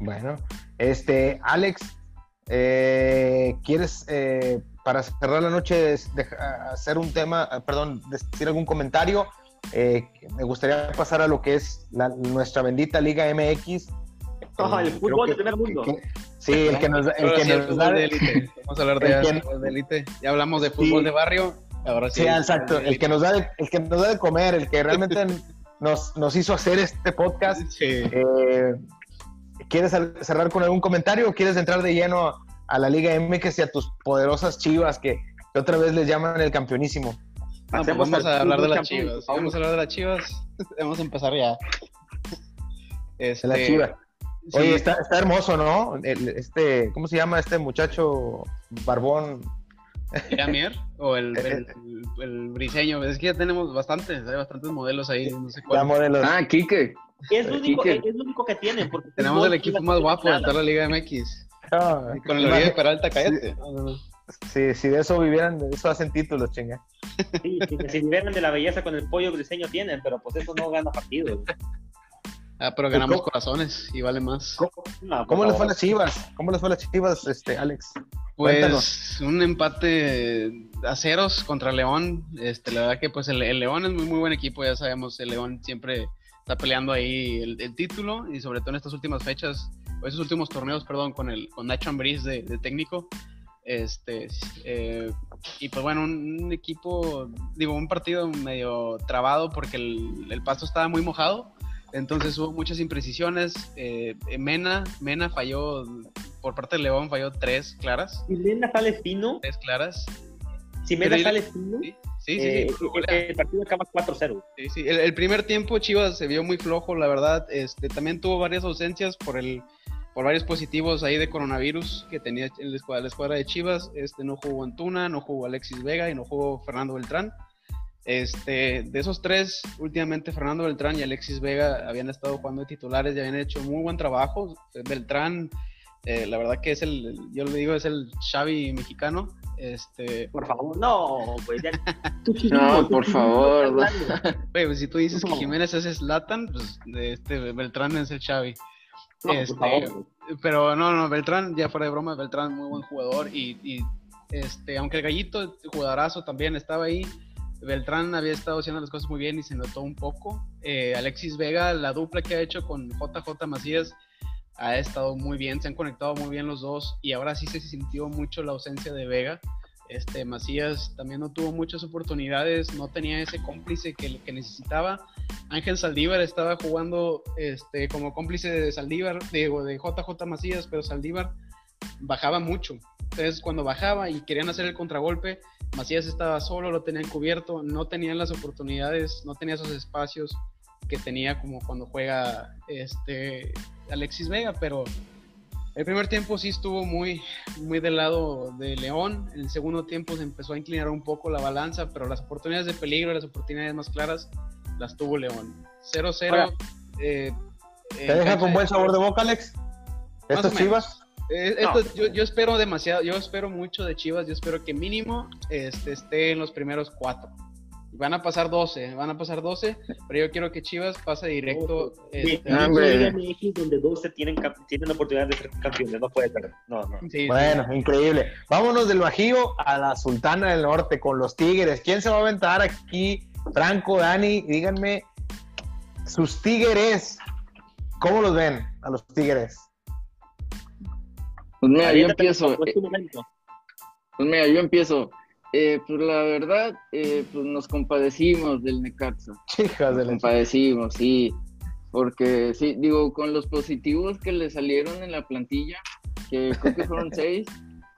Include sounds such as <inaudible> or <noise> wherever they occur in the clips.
Bueno, este, Alex, eh, ¿quieres eh, para cerrar la noche hacer un tema, ah, perdón, decir algún comentario? Eh, me gustaría pasar a lo que es nuestra bendita Liga MX. el fútbol del primer mundo. sí, el que nos, el que nos da de élite. Vamos a hablar de de élite. Ya hablamos de fútbol de barrio. Ahora sí. Sí, exacto. El que nos da de, el que nos da de comer, el que realmente <laughs> nos, nos hizo hacer este podcast. Sí. ¿Quieres cerrar con algún comentario o quieres entrar de lleno a, la Liga MX y a tus poderosas chivas que, otra vez les llaman el campeonísimo? Pues vamos a hablar de las chivas. Vamos a hablar de las chivas. <laughs> Vamos a empezar ya. Este... La chiva. Oye, está, hermoso, ¿no? este, ¿cómo se llama este muchacho barbón? ¿Yamier? ¿O el, <laughs> el, el, briseño? Es que ya tenemos bastantes, hay bastantes modelos ahí, no sé cuál. Modelos. Ah, Kike. Es lo único, es lo único que tienen. Porque Tenemos el equipo más guapo de toda la Liga MX. Ah, con el Oribe Peralta, cállate. Sí, si de eso vivieran, de eso hacen títulos, chinga. Sí, si vivieran de la belleza con el pollo briseño tienen, pero pues eso no gana partidos. Ah, pero ganamos corazones y vale más. ¿Cómo, les fue a las chivas? ¿Cómo les fue a las chivas, este, Alex? Pues un empate a ceros contra León. Este, la verdad que pues el, el León es muy, muy buen equipo, ya sabemos, el León siempre está peleando ahí el, título y sobre todo en estas últimas fechas, o esos últimos torneos, perdón, con el con Nacho Ambriz de, técnico. Este, eh, y pues bueno, un, equipo, digo, un partido medio trabado porque el, el pasto estaba muy mojado, entonces hubo muchas imprecisiones. Eh, Mena, Mena falló, por parte de León falló tres claras. ¿Y Mena sale fino? Tres claras. Si Mena sale fino, Sí, sí, eh, El partido acaba 4-0. Sí, sí. El, primer tiempo Chivas se vio muy flojo, la verdad. Este, también tuvo varias ausencias por el por varios positivos ahí de coronavirus que tenía en la escuadra, la escuadra de Chivas. Este, no jugó Antuna, no jugó Alexis Vega y no jugó Fernando Beltrán. Este, de esos tres, últimamente Fernando Beltrán y Alexis Vega habían estado jugando de titulares y habían hecho muy buen trabajo. Beltrán, eh, la verdad que es el, yo le digo, es el Xavi mexicano. Este... Por favor, no, pues ya. <laughs> no, por favor. pues si tú dices que Jiménez es Slatan, pues este Beltrán es el Xavi. este, pero no, no, Beltrán, ya fuera de broma, Beltrán muy buen jugador y, este, aunque el gallito, jugadorazo también estaba ahí, Beltrán había estado haciendo las cosas muy bien y se notó un poco. Eh, Alexis Vega, la dupla que ha hecho con JJ Macías, ha estado muy bien, se han conectado muy bien los dos y ahora sí se sintió mucho la ausencia de Vega. Este, Macías también no tuvo muchas oportunidades, no tenía ese cómplice que, necesitaba. Ángel Saldívar estaba jugando este, como cómplice de Saldívar, de, de JJ Macías, pero Saldívar bajaba mucho. Entonces, cuando bajaba y querían hacer el contragolpe, Macías estaba solo, lo tenían cubierto, no tenían las oportunidades, no tenía esos espacios que tenía como cuando juega este Alexis Vega, pero el primer tiempo sí estuvo muy, muy del lado de León. En el segundo tiempo se empezó a inclinar un poco la balanza, pero las oportunidades de peligro, las oportunidades más claras, las tuvo León. 0-0. Eh, ¿Te deja con buen sabor de boca, Alex? ¿Estos Chivas? Eh, yo, yo, espero demasiado, yo espero mucho de Chivas, yo espero que mínimo este, esté en los primeros cuatro. Van a pasar 12, van a pasar 12, pero yo quiero que Chivas pase directo. este, donde 12 tienen, tienen la oportunidad de ser campeones, no puede ser. No, no. bueno, increíble. Vámonos del Bajío a la Sultana del Norte con los Tigres. ¿Quién se va a aventar aquí? Franco, Dani, díganme, sus Tigres, ¿cómo los ven a los Tigres? Pues mira, yo empiezo. Pues mira, yo empiezo. Eh, pues la verdad, eh, pues nos compadecimos del Necaxa. Hijas de compadecimos, sí. Porque sí, digo, con los positivos que le salieron en la plantilla, que creo que fueron <laughs> seis,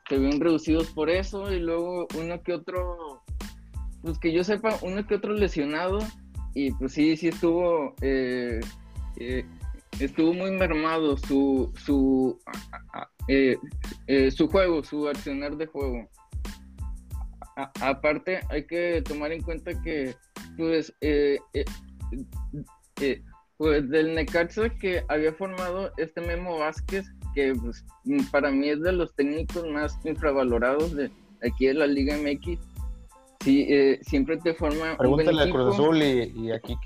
se ven reducidos por eso, y luego uno que otro, pues que yo sepa, uno que otro lesionado, y pues sí, sí estuvo, eh, estuvo muy mermado su, su, su juego, su accionar de juego aparte hay que tomar en cuenta que pues eh, eh, eh, pues del Necaxa que había formado este Memo Vázquez que pues, para mí es de los técnicos más infravalorados de aquí de la Liga MX sí siempre te forma pregúntale a Cruz Azul y, aquí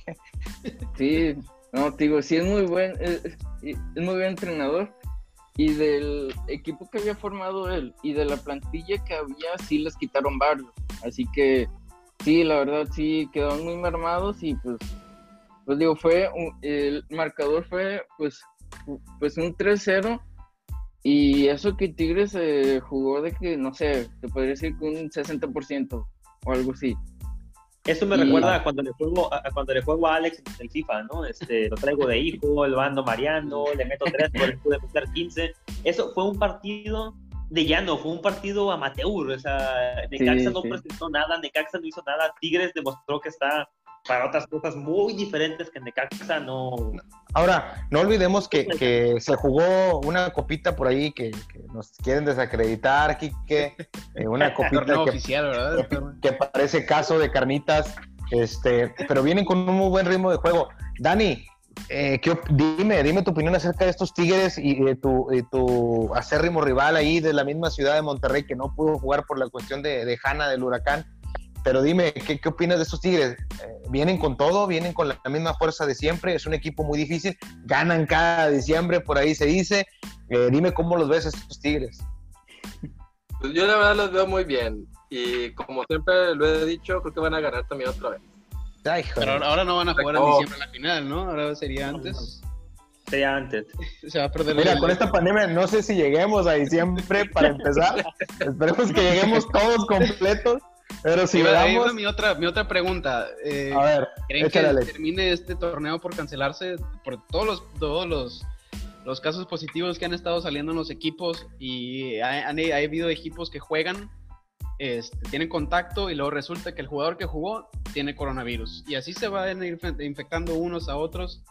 sí No, te digo, sí es muy buen, es, es muy buen entrenador. Y del equipo que había formado él y de la plantilla que había, sí les quitaron varios. Así que sí, la verdad sí quedaron muy mermados y pues, pues digo, fue, el marcador fue pues, pues un 3-0 y eso que Tigres jugó de que, no sé, te podría decir que un 60% o algo así. Eso me recuerda a cuando le juego a, cuando le juego a Alex en el FIFA, ¿no? Este, lo traigo de hijo, lo ando mareando, le meto tres, pero le pude meter 15. Eso fue un partido de llano, fue un partido amateur, o sea, Necaxa no presentó nada, Necaxa no hizo nada, Tigres demostró que está para otras cosas muy diferentes que Necaxa no... Ahora, no olvidemos que, que se jugó una copita por ahí que, nos quieren desacreditar, Kike, eh, una <laughs> copita que, oficial, ¿verdad? que parece caso de carnitas, este, pero vienen con un muy buen ritmo de juego. Dani, eh, dime, dime tu opinión acerca de estos Tigres y de tu, tu, acérrimo rival ahí de la misma ciudad de Monterrey que no pudo jugar por la cuestión de, de Hanna del huracán. Pero dime, ¿qué, ¿qué, opinas de estos Tigres? Eh, ¿Vienen con todo? ¿Vienen con la, misma fuerza de siempre? Es un equipo muy difícil. Ganan cada diciembre, por ahí se dice. Eh, dime cómo los ves estos Tigres. Pues yo la verdad los veo muy bien. Y como siempre lo he dicho, creo que van a ganar también otra vez. Pero ahora no van a jugar en diciembre la final, ¿no? Ahora sería antes. Sería antes. <laughs> Se va a perder Mira, con esta pandemia no sé si lleguemos a diciembre para empezar. <laughs> Esperemos que lleguemos todos completos. Pero si veamos... mi otra, mi otra pregunta. Eh, a ver, ¿creen que termine este torneo por cancelarse por todos los, todos los, los casos positivos que han estado saliendo en los equipos y ha, ha habido equipos que juegan, este, tienen contacto y luego resulta que el jugador que jugó tiene coronavirus y así se van a ir infectando unos a otros?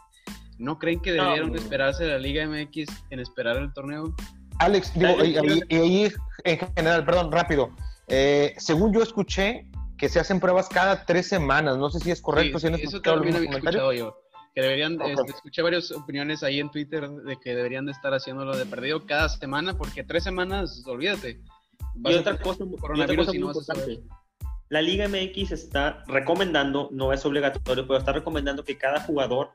¿No creen que debieron esperarse la Liga MX en esperar el torneo? Alex, digo, y, ahí en general, perdón, rápido. Eh, según yo escuché que se hacen pruebas cada tres semanas. No sé si es correcto. si eso también había escuchado yo. Que deberían, este, escuché varias opiniones ahí en Twitter de que deberían de estar haciéndolo de perdido cada semana, porque tres semanas, olvídate. Y otra, cosa, coronavirus muy importante. La Liga MX está recomendando, no es obligatorio, pero está recomendando que cada jugador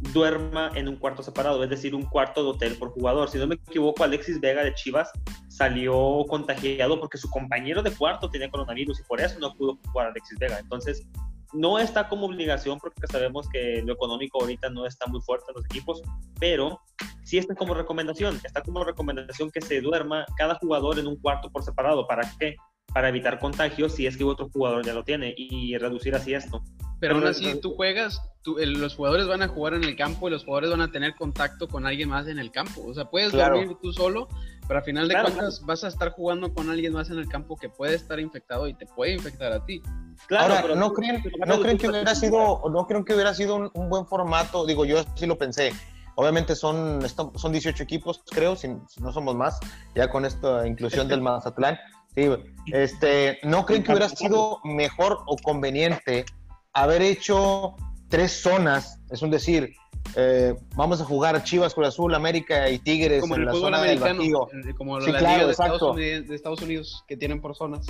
duerma en un cuarto separado, es decir, un cuarto de hotel por jugador. Si no me equivoco, Alexis Vega de Chivas salió contagiado porque su compañero de cuarto tenía coronavirus y por eso no pudo jugar Alexis Vega. Entonces, no está como obligación porque sabemos que lo económico ahorita no está muy fuerte en los equipos, pero sí está como recomendación, está como recomendación que se duerma cada jugador en un cuarto por separado. ¿Para qué? Para evitar contagios si es que otro jugador ya lo tiene y reducir así esto. Pero aún así, tú juegas, los jugadores van a jugar en el campo y los jugadores van a tener contacto con alguien más en el campo. O sea, puedes dormir tú solo, pero al final de cuentas vas a estar jugando con alguien más en el campo que puede estar infectado y te puede infectar a ti. Claro, Ahora, no creen, no creen que hubiera sido, no creen que hubiera sido un, buen formato. Digo, yo sí lo pensé. Obviamente son, son 18 equipos, creo, si, no somos más, ya con esta inclusión del <laughs> Mazatlán. Sí, este, ¿no creen que hubiera sido mejor o conveniente haber hecho tres zonas, es un decir, eh, vamos a jugar Chivas, Cruz Azul, América y Tigres como en la zona americano, del Como la Liga de, Estados Unidos, que tienen por zonas.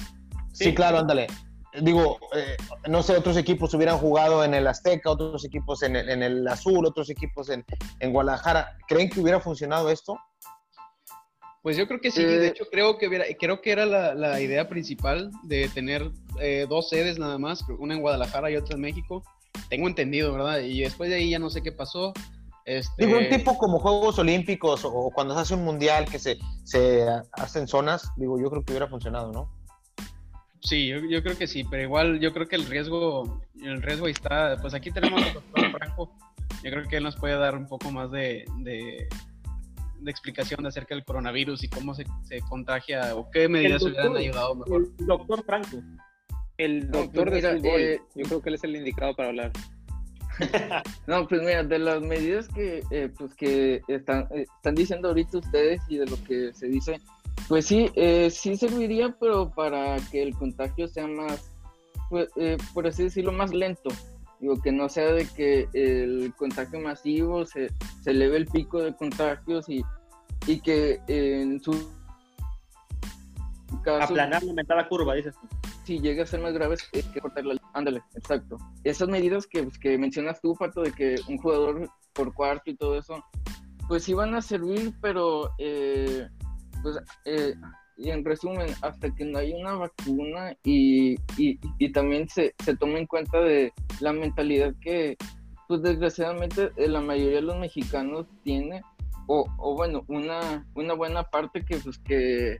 Sí, claro, ándale. Digo, eh, no sé, otros equipos hubieran jugado en el Azteca, otros equipos en el, en el Azul, otros equipos en, en Guadalajara. ¿Creen que hubiera funcionado esto? Pues yo creo que sí, de eh, hecho creo que, creo que era la, idea principal de tener eh, dos sedes nada más, una en Guadalajara y otra en México. Tengo entendido, ¿verdad? Y después de ahí ya no sé qué pasó. Este... Digo, un tipo como Juegos Olímpicos o cuando se hace un mundial que se, se hacen zonas, digo, yo creo que hubiera funcionado, ¿no? Sí, yo, creo que sí, pero igual yo creo que el riesgo, el riesgo está, pues aquí tenemos doctor Franco, yo creo que él nos puede dar un poco más de de explicación acerca del coronavirus y cómo se, se contagia o qué medidas hubieran ayudado mejor. El doctor Franco. El doctor de fútbol. Eh, yo creo que él es el indicado para hablar. <laughs> no, pues mira, de las medidas que, eh, pues que están, eh, están diciendo ahorita ustedes y de lo que se dice, pues sí, sí serviría, pero para que el contagio sea más, pues, por así decirlo, más lento. Digo, que no sea de que el contagio masivo se, se eleve el pico de contagios y, y que en su caso... Aplanar, aumentar la curva, dices tú. Si llega a ser más grave, es que cortar la ándale, exacto. Esas medidas que, pues, que mencionas tú, Pato, de que un jugador por cuarto y todo eso, pues sí van a servir, pero eh, pues eh, y en resumen, hasta que no haya una vacuna y, y, también se, se tome en cuenta de la mentalidad que, pues desgraciadamente, eh, la mayoría de los mexicanos tiene, o, o bueno, una, una buena parte que pues que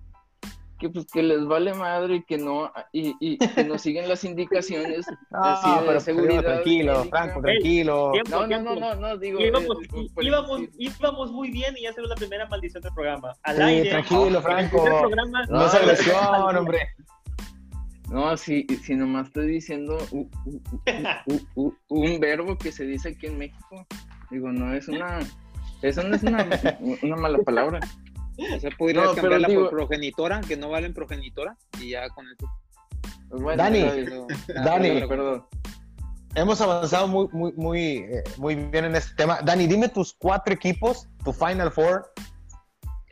que pues que les vale madre y que no y, y que no siguen las indicaciones <laughs> así de pero seguridad tranquilo Franco tranquilo. No, no, no no no digo íbamos, eh, íbamos, íbamos, muy bien y ya se la primera maldición del programa. Al sí, aire. tranquilo <laughs> Franco. programa, no, no se lesión hombre. No, si, si nomás estoy diciendo un, un, un verbo que se dice aquí en México, digo, no es una, eso no es una, <laughs> una mala palabra. O sea, podrías no, cambiarla digo... por progenitora, que no valen progenitora, y ya con eso. Bueno, Dani, no, Dani, perdón. Hemos avanzado muy, muy, muy, eh, muy bien en este tema. Dani, dime tus cuatro equipos, tu Final Four.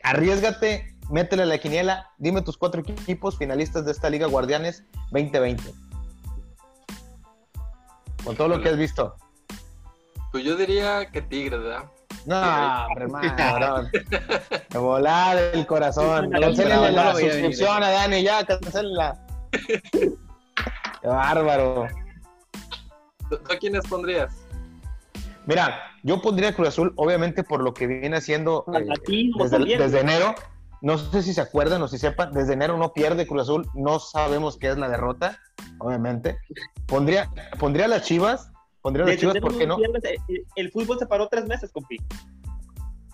Arriesgate, métele la quiniela. Dime tus cuatro equipos finalistas de esta Liga Guardianes 2020. Con todo lo que has visto. Pues yo diría que Tigres, ¿verdad? No, hermano, <laughs> cabrón. Volar el corazón. Cancelenle la suscripción a Dani, ya, cancelenla. <laughs> Qué bárbaro. ¿Tú a quiénes pondrías? Mira, yo pondría Cruz Azul, obviamente por lo que viene haciendo eh, desde, desde, enero. No sé si se acuerdan o si sepan, desde enero no pierde Cruz Azul, no sabemos qué es la derrota, obviamente. Pondría, pondría las Chivas, Pondría las Chivas, ¿por qué no? El, el, fútbol se paró tres meses, compi.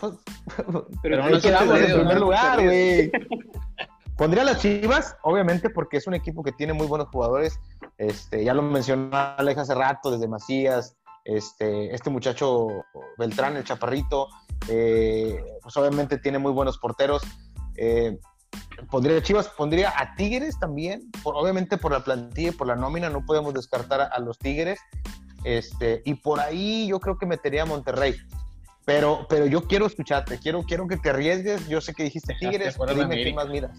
Pues, <laughs> pero, pero no quedamos en primer lugar, güey. <laughs> Pondría las Chivas, obviamente, porque es un equipo que tiene muy buenos jugadores. Este, ya lo mencionó Alex hace rato, desde Macías, este, este muchacho Beltrán, el Chaparrito, eh, pues obviamente tiene muy buenos porteros. Eh, pondría Chivas, pondría a Tigres también, por, obviamente por la plantilla y por la nómina, no podemos descartar a, a los Tigres. Este, y por ahí yo creo que metería a Monterrey. Pero, pero yo quiero escucharte, quiero, quiero que te arriesgues. Yo sé que dijiste Tigres, dime qué más miras.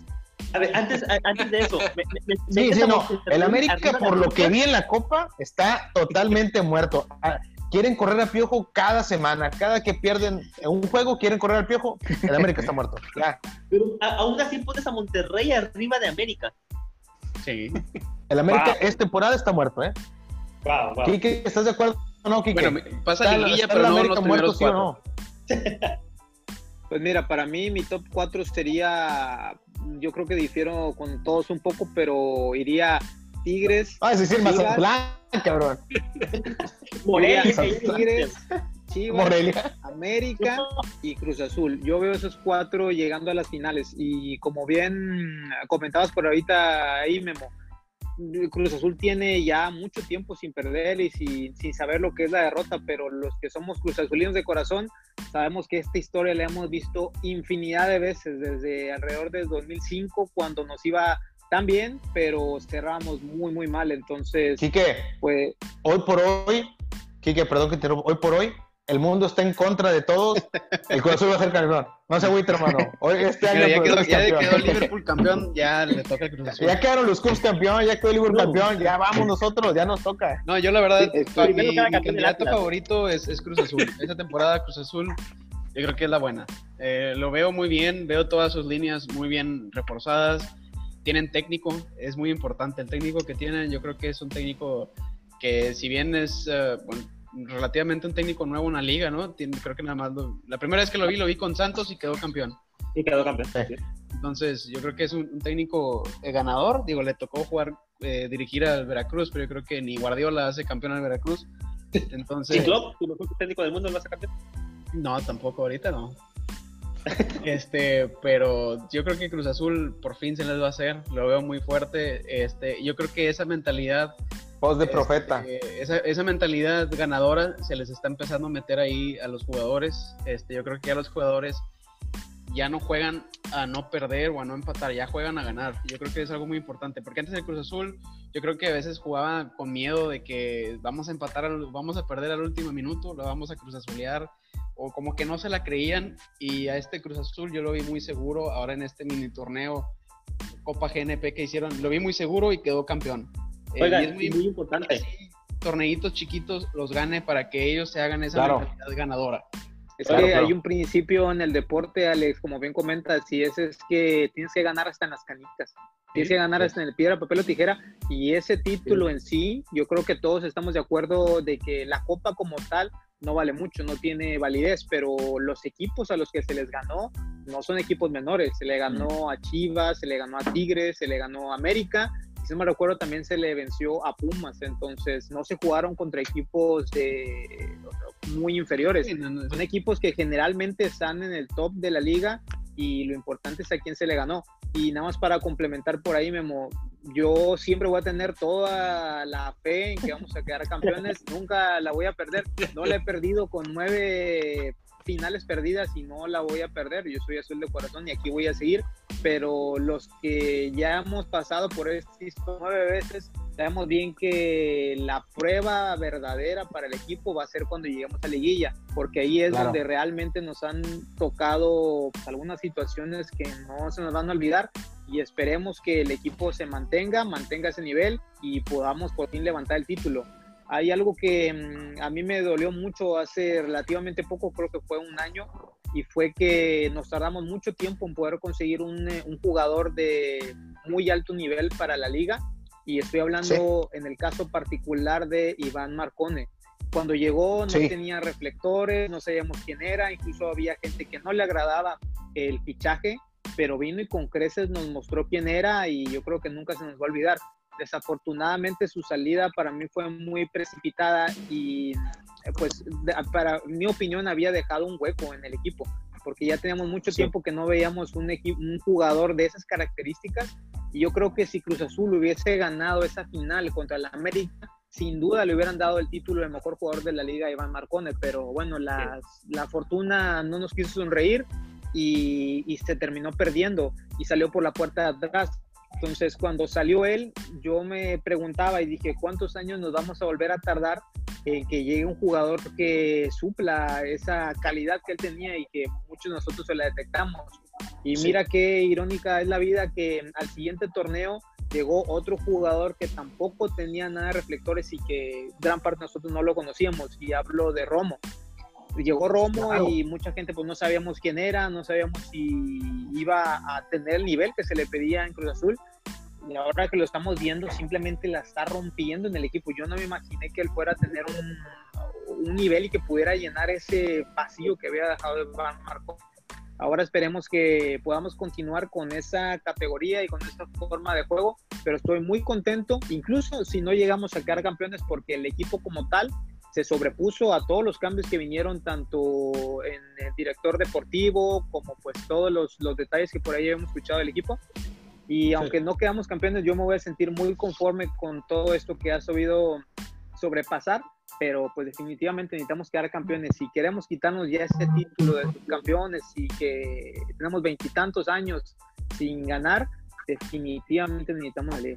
A ver, antes, antes de eso, me, me, sí, sí, no. El América, por lo que vi en la Copa, está totalmente <laughs> muerto. Ah, quieren correr a Piojo cada semana. Cada que pierden un juego, quieren correr al Piojo. El América está muerto. <laughs> Ya. Pero aún así pones a Monterrey arriba de América. Sí. El América wow. es temporada está muerto, ¿eh? Wow, wow. Quique, ¿estás de acuerdo o no, Quique? Bueno, pasa liguilla, pero no los primeros ¿sí no? <laughs> Pues mira, para mí mi top 4 sería, yo creo que difiero con todos un poco, pero iría Tigres. Ah, es decir, Mazatlán, cabrón. <laughs> Morelia, Tigres, Chivas, Morelia. América y Cruz Azul. Yo veo esos cuatro llegando a las finales y como bien comentabas por ahorita ahí, Memo, Cruz Azul tiene ya mucho tiempo sin perder y sin, sin, saber lo que es la derrota, pero los que somos Cruz Azulinos de corazón sabemos que esta historia la hemos visto infinidad de veces, desde alrededor del 2005, cuando nos iba tan bien, pero cerramos muy, muy mal. Entonces, Quique, pues, hoy por hoy, Quique, perdón que te hoy por hoy, el mundo está en contra de todos, el Cruz Azul va a ser campeón. No se agüite, hermano. Hoy, este año ya, quedó, ya quedó Liverpool campeón, ya le toca el Cruz Azul. Ya quedaron los Cubs campeón, ya quedó el Liverpool campeón, ya vamos nosotros, ya nos toca. No, yo la verdad, sí, mi, mi candidato favorito es, es, Cruz Azul. Esa temporada Cruz Azul, yo creo que es la buena. Eh, lo veo muy bien, veo todas sus líneas muy bien reforzadas. Tienen técnico, es muy importante el técnico que tienen. Yo creo que es un técnico que, si bien es, uh, bueno, relativamente un técnico nuevo en la liga, ¿no? Tiene, creo que nada más lo, la primera vez que lo vi, lo vi con Santos y quedó campeón. Y quedó campeón. Sí. Entonces, yo creo que es un, un técnico eh, ganador. Digo, le tocó jugar, eh, dirigir al Veracruz, pero yo creo que ni Guardiola hace campeón al Veracruz. <laughs> Entonces. ¿Y Klopp, tu mejor técnico del mundo, lo hace campeón? No, tampoco, ahorita no. <laughs> este, pero yo creo que Cruz Azul por fin se les va a hacer, lo veo muy fuerte. Este, yo creo que esa mentalidad Voz de profeta. Este, esa, esa, mentalidad ganadora se les está empezando a meter ahí a los jugadores. Este, yo creo que ya los jugadores ya no juegan a no perder o a no empatar, ya juegan a ganar. Yo creo que es algo muy importante, porque antes del Cruz Azul, yo creo que a veces jugaba con miedo de que vamos a empatar, vamos a perder al último minuto, lo vamos a Cruz Azulear, o como que no se la creían. Y a este Cruz Azul yo lo vi muy seguro, ahora en este mini torneo Copa GNP que hicieron, lo vi muy seguro y quedó campeón. Eh, Oiga, es muy, importante. torneitos chiquitos los gane para que ellos se hagan esa mentalidad ganadora. Es que hay un principio en el deporte, Alex, como bien comentas, y ese es que tienes que ganar hasta en las canicas. Tienes que ganar hasta en el piedra, papel o tijera. Y ese título en sí, yo creo que todos estamos de acuerdo de que la copa como tal no vale mucho, no tiene validez, pero los equipos a los que se les ganó no son equipos menores. Se le ganó a Chivas, se le ganó a Tigres, se le ganó a América. Y si no me recuerdo, también se le venció a Pumas. Entonces, no se jugaron contra equipos de muy inferiores. Son equipos que generalmente están en el top de la liga y lo importante es a quién se le ganó. Y nada más para complementar por ahí, Memo, yo siempre voy a tener toda la fe en que vamos a quedar campeones, <laughs> nunca la voy a perder, no la he perdido con nueve finales perdidas y no la voy a perder, yo soy azul de corazón y aquí voy a seguir, pero los que ya hemos pasado por esto nueve veces, sabemos bien que la prueba verdadera para el equipo va a ser cuando lleguemos a liguilla, porque ahí es donde realmente nos han tocado pues, algunas situaciones que no se nos van a olvidar y esperemos que el equipo se mantenga, mantenga ese nivel y podamos por fin levantar el título. Hay algo que mm, a mí me dolió mucho hace relativamente poco, creo que fue un año, y fue que nos tardamos mucho tiempo en poder conseguir un, eh, un jugador de muy alto nivel para la liga y estoy hablando en el caso particular de Iván Marcone. Cuando llegó no tenía reflectores, no sabíamos quién era, incluso había gente que no le agradaba el fichaje, pero vino y con creces nos mostró quién era y yo creo que nunca se nos va a olvidar. Desafortunadamente su salida para mí fue muy precipitada y pues para mi opinión había dejado un hueco en el equipo porque ya teníamos mucho tiempo que no veíamos un, un jugador de esas características y yo creo que si Cruz Azul hubiese ganado esa final contra la América, sin duda le hubieran dado el título de mejor jugador de la liga a Iván Marcone, pero bueno, la, la fortuna no nos quiso sonreír y, y, se terminó perdiendo y salió por la puerta de atrás. Entonces, cuando salió él, yo me preguntaba y dije, ¿cuántos años nos vamos a volver a tardar en que llegue un jugador que supla esa calidad que él tenía y que muchos de nosotros se la detectamos? Y mira qué irónica es la vida que al siguiente torneo llegó otro jugador que tampoco tenía nada de reflectores y que gran parte de nosotros no lo conocíamos, y hablo de Romo. Llegó Romo y mucha gente pues no sabíamos quién era, no sabíamos si iba a tener el nivel que se le pedía en Cruz Azul. Y ahora que lo estamos viendo, simplemente la está rompiendo en el equipo. Yo no me imaginé que él fuera a tener un, un nivel y que pudiera llenar ese vacío que había dejado de Marco Ahora esperemos que podamos continuar con esa categoría y con esa forma de juego, pero estoy muy contento, incluso si no llegamos a quedar campeones, porque el equipo como tal se sobrepuso a todos los cambios que vinieron tanto en el director deportivo como pues todos los, los detalles que por ahí hemos escuchado del equipo. Y aunque no quedamos campeones, yo me voy a sentir muy conforme con todo esto que ha sabido sobrepasar pero pues definitivamente necesitamos quedar campeones. Si queremos quitarnos ya ese título de campeones y que tenemos veintitantos años sin ganar, definitivamente necesitamos la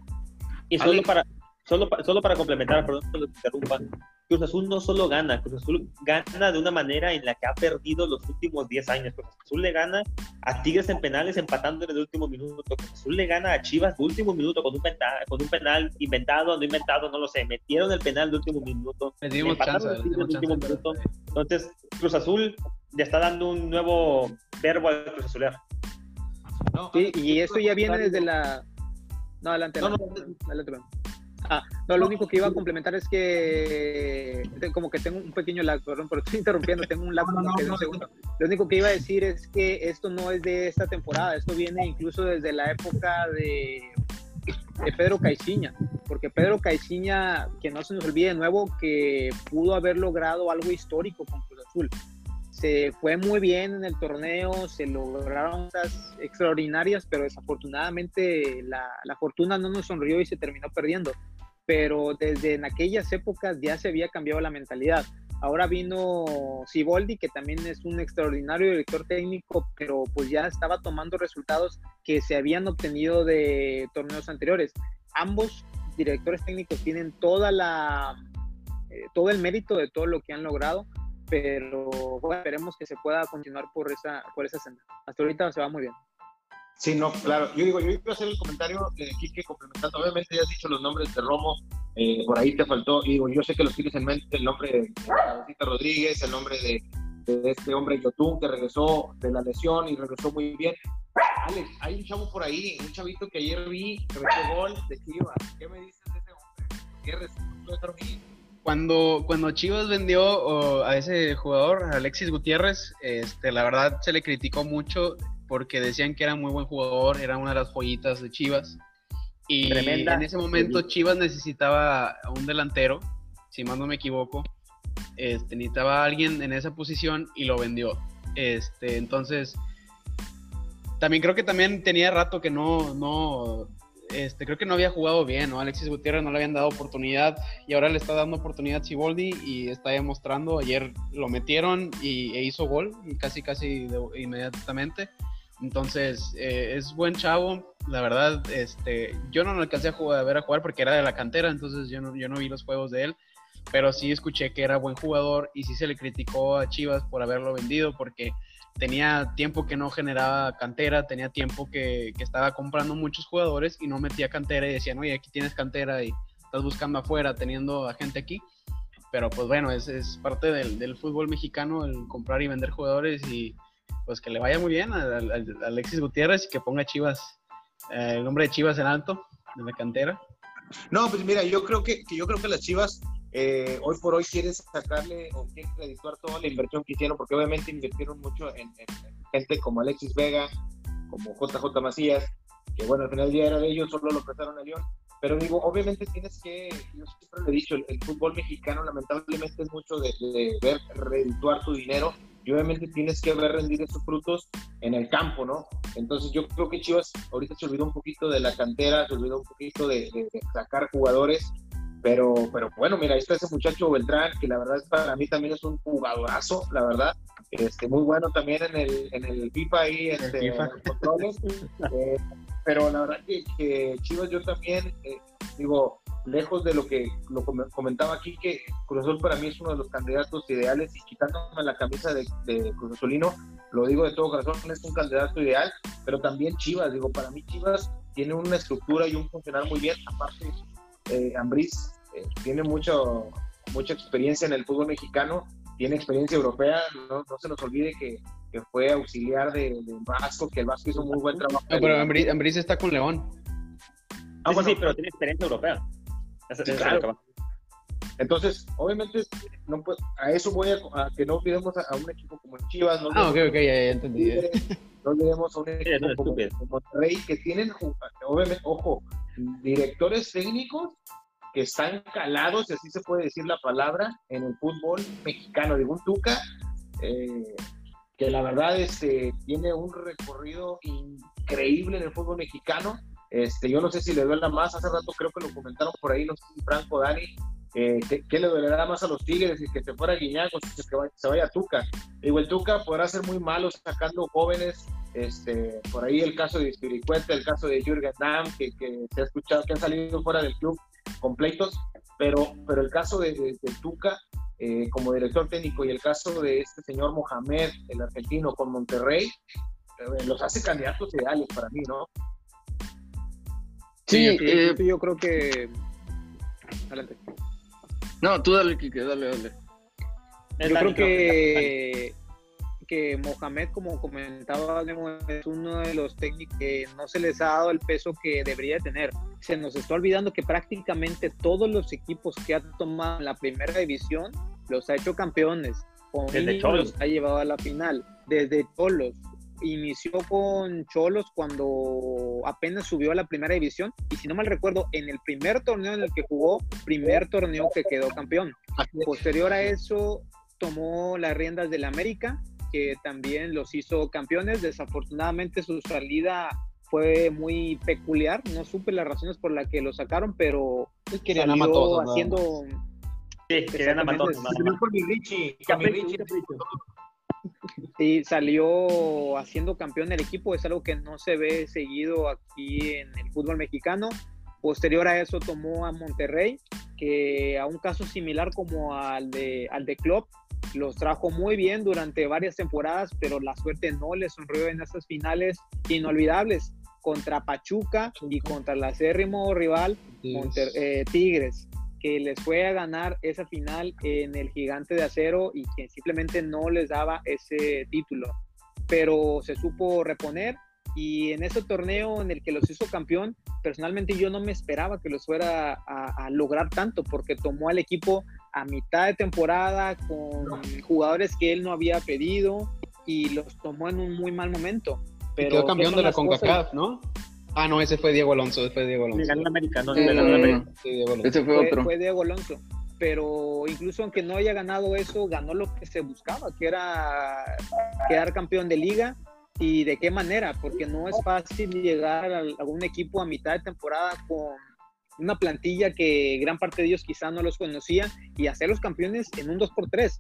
Y solo para, solo, solo para complementar, perdón que lo interrumpa, Cruz Azul no solo gana, Cruz Azul gana de una manera en la que ha perdido los últimos 10 años. Cruz Azul le gana a Tigres en penales empatando en el último minuto. Cruz Azul le gana a Chivas de último minuto con un, penal, con un penal inventado, no inventado, no lo sé. Metieron el penal de último minuto. último minuto. Entonces, Cruz Azul le está dando un nuevo verbo al Cruz Azulear. sí, y eso ya viene desde la... No, adelante. No, adelante, adelante. Ah, no, lo único que iba a complementar es que como que tengo un pequeño lag, perdón, pero estoy interrumpiendo, tengo un lag como que de un segundo. Lo único que iba a decir es que esto no es de esta temporada, esto viene incluso desde la época de, de Pedro Caiciña, porque Pedro Caiciña, que no se nos olvide de nuevo, que pudo haber logrado algo histórico con Cruz Azul. Se fue muy bien en el torneo, se lograron cosas extraordinarias, pero desafortunadamente la, la fortuna no nos sonrió y se terminó perdiendo pero desde en aquellas épocas ya se había cambiado la mentalidad. Ahora vino Siboldi, que también es un extraordinario director técnico, pero pues ya estaba tomando resultados que se habían obtenido de torneos anteriores. Ambos directores técnicos tienen toda la, eh, todo el mérito de todo lo que han logrado, pero esperemos que se pueda continuar por esa, por esa senda. Hasta ahorita se va muy bien. Sí, no, claro. Yo digo, yo iba a hacer el comentario, eh, Kike, complementando. Obviamente ya has dicho los nombres de Romo, eh, por ahí te faltó. Y digo, yo sé que los tienes en mente, el nombre de, de Rodríguez, el nombre de, de este hombre Yotun, que regresó de la lesión y regresó muy bien. Alex, hay un chavo por ahí, un chavito que ayer vi que metió gol de Chivas. ¿Qué me dices de ese hombre? ¿Qué cuando, cuando Chivas vendió a ese jugador, Alexis Gutiérrez, este, la verdad se le criticó mucho porque decían que era muy buen jugador, era una de las joyitas de Chivas. Y en ese momento Chivas necesitaba un delantero, si más no me equivoco. Este, necesitaba a alguien en esa posición y lo vendió. Este, entonces, también creo que también tenía rato que no, no, este, creo que no había jugado bien, ¿no? Alexis Gutiérrez no le habían dado oportunidad y ahora le está dando oportunidad a Ciboldi y está demostrando, ayer lo metieron y, e hizo gol casi casi inmediatamente. Entonces, eh, es buen chavo, la verdad, este, yo no lo alcancé a, jugar, ver a jugar porque era de la cantera, entonces yo no, yo no vi los juegos de él, pero sí escuché que era buen jugador y sí se le criticó a Chivas por haberlo vendido porque tenía tiempo que no generaba cantera, tenía tiempo que, estaba comprando muchos jugadores y no metía cantera y decían, oye, aquí tienes cantera y estás buscando afuera, teniendo a gente aquí. Pero pues bueno, es, es parte del, del, fútbol mexicano el comprar y vender jugadores y pues que le vaya muy bien a, Alexis Gutiérrez y que ponga Chivas, eh, el nombre de Chivas en alto, de la cantera. No, pues mira, yo creo que, que yo creo que las Chivas eh, hoy por hoy quieres sacarle o quieres creditar toda la inversión que hicieron, porque obviamente invirtieron mucho en, gente como Alexis Vega, como JJ Macías, que bueno, al final del día era de ellos, solo lo prestaron a León. Pero digo, obviamente tienes que, yo siempre le he dicho, el, fútbol mexicano lamentablemente es mucho de, ver redituar tu dinero y obviamente tienes que ver rendir esos frutos en el campo, ¿no? Entonces yo creo que Chivas ahorita se olvidó un poquito de la cantera, se olvidó un poquito de sacar jugadores pero, pero bueno, mira, ahí está ese muchacho Beltrán, que la verdad para mí también es un jugadorazo, la verdad. Este, muy bueno también en el, en el FIFA ahí, en, este, FIFA. controles. <laughs> Eh, pero la verdad que, Chivas yo también, eh, digo, lejos de lo que lo comentaba aquí, que Cruz Azul para mí es uno de los candidatos ideales y quitándome la camisa de, de Cruz Azulino, lo digo de todo corazón, es un candidato ideal, pero también Chivas, digo, para mí Chivas tiene una estructura y un funcionar muy bien, aparte eh, Ambriz eh, tiene mucho, mucha experiencia en el fútbol mexicano, tiene experiencia europea, no, no se nos olvide que, que fue auxiliar de, Vasco, que el Vasco hizo muy buen trabajo. No, pero Ambriz, está con León. Ah, sí, sí, pero tiene experiencia europea. Entonces, obviamente, no, pues, a eso voy a, que no olvidemos a, un equipo como Chivas. No ah, ok, ok, ya, entendí. No olvidemos a un equipo como, como Monterrey, que tienen, obviamente, ojo, directores técnicos que están calados, si así se puede decir la palabra, en el fútbol mexicano. de un Tuca, eh, que la verdad este, tiene un recorrido increíble en el fútbol mexicano. Este, yo no sé si le duele más, hace rato creo que lo comentaron por ahí, no Franco Dani, eh, ¿qué, le dolerá más a los Tigres? Si que se fuera Guiñac que se vaya Tuca. Digo, el Tuca podrá ser muy malo sacando jóvenes, este, por ahí el caso de Spiricueta, el caso de Jürgen Damm, que, que se ha escuchado que han salido fuera del club completos, pero, pero el caso de, Tuca eh, como director técnico y el caso de este señor Mohamed, el argentino, con Monterrey, eh, los hace candidatos ideales para mí, ¿no? Sí, eh, yo creo que... Adelante. No, tú dale, Kike, dale, dale. Yo creo que que Mohamed, como comentaba, es uno de los técnicos que no se les ha dado el peso que debería tener. Se nos está olvidando que prácticamente todos los equipos que ha tomado en la primera división los ha hecho campeones. Con Desde Cholos ha llevado a la final. Desde Cholos. Inició con Cholos cuando apenas subió a la primera división y si no mal recuerdo, en el primer torneo en el que jugó, primer torneo que quedó campeón. Posterior a eso, tomó las riendas del América que también los hizo campeones. Desafortunadamente su salida fue muy peculiar. No supe las razones por las que lo sacaron, pero es querían salió haciendo. Sí, querían Sí, salió haciendo campeón el equipo. Es algo que no se ve seguido aquí en el fútbol mexicano. Posterior a eso tomó a Monterrey, que a un caso similar como al de, al de Klopp, los trajo muy bien durante varias temporadas, pero la suerte no les sonrió en esas finales inolvidables contra Pachuca y contra el acérrimo rival eh, Tigres, que les fue a ganar esa final en el gigante de acero y que simplemente no les daba ese título. Pero se supo reponer y en ese torneo en el que los hizo campeón, personalmente yo no me esperaba que los fuera a, lograr tanto, porque tomó al equipo a mitad de temporada con jugadores que él no había pedido y los tomó en un muy mal momento. Pero quedó campeón de la CONCACAF, ¿no? Ah, no, ese fue Diego Alonso, ese fue Diego Alonso. América, no, Ese fue otro. Fue Diego Alonso pero incluso aunque no haya ganado eso, ganó lo que se buscaba, que era quedar campeón de liga y de qué manera, porque no es fácil llegar a algún equipo a mitad de temporada con una plantilla que gran parte de ellos quizá no los conocía y hacer los campeones en un 2x3.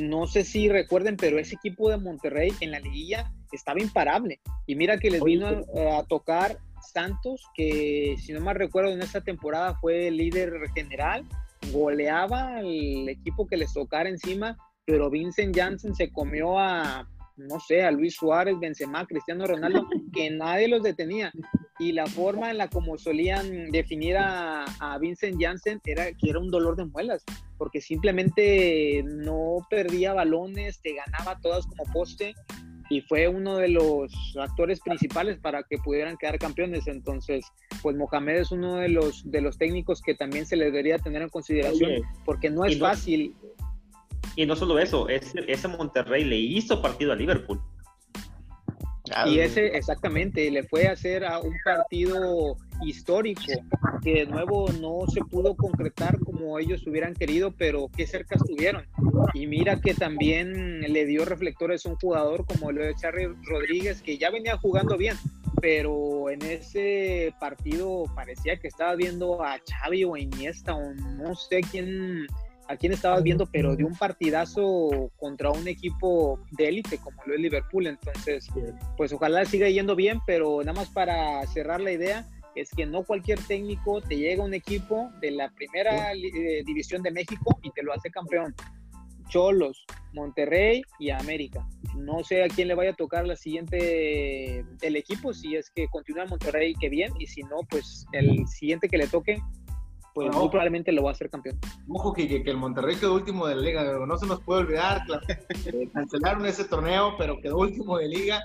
No sé si recuerden, pero ese equipo de Monterrey en la liguilla estaba imparable. Y mira que les vino a, tocar Santos, que si no mal recuerdo en esta temporada fue líder general, goleaba al equipo que les tocara encima, pero Vincent Janssen se comió a, no sé, a Luis Suárez, Benzema, Cristiano Ronaldo, <laughs> que nadie los detenía. Y la forma en la como solían definir a, a Vincent Janssen era que era un dolor de muelas, porque simplemente no perdía balones, te ganaba todas como poste y fue uno de los actores principales para que pudieran quedar campeones. Entonces, pues Mohamed es uno de los, de los técnicos que también se le debería tener en consideración, porque no es fácil y no solo eso, ese, ese Monterrey le hizo partido a Liverpool. Y ese, exactamente, le fue a hacer a un partido histórico que de nuevo no se pudo concretar como ellos hubieran querido, pero qué cerca estuvieron. Y mira que también le dio reflectores a un jugador como lo de Charly Rodríguez, que ya venía jugando bien, pero en ese partido parecía que estaba viendo a Xavi o Iniesta o no sé quién a quién estabas viendo, pero de un partidazo contra un equipo de élite como lo es Liverpool. Entonces, pues ojalá siga yendo bien, pero nada más para cerrar la idea, es que no cualquier técnico te llega a un equipo de la primera eh, división de México y te lo hace campeón. Cholos, Monterrey y América. No sé a quién le vaya a tocar la siguiente el equipo, si es que continúa Monterrey, que bien, y si no, pues el siguiente que le toque, pues muy probablemente lo va a hacer campeón. Ojo que, que, el Monterrey quedó último de la liga, no se nos puede olvidar, cancelaron ese torneo, pero quedó último de liga.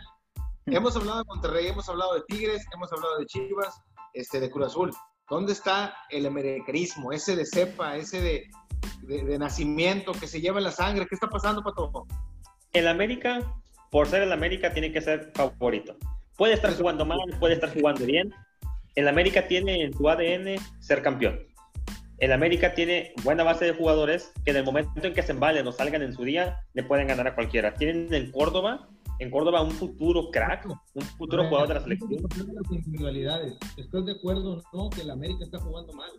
Hemos hablado de Monterrey, hemos hablado de Tigres, hemos hablado de Chivas, este, de Cruz Azul. ¿Dónde está el americanismo, ese de cepa, ese de, de, nacimiento que se lleva en la sangre? ¿Qué está pasando, Pato? El América, por ser el América, tiene que ser favorito. Puede estar jugando mal, puede estar jugando bien. El América tiene en su ADN ser campeón el América tiene buena base de jugadores que en el momento en que se embalen o salgan en su día, le pueden ganar a cualquiera. Tienen en Córdoba, en Córdoba un futuro crack, un futuro jugador de la selección. ¿Estás de acuerdo no que el América está jugando mal?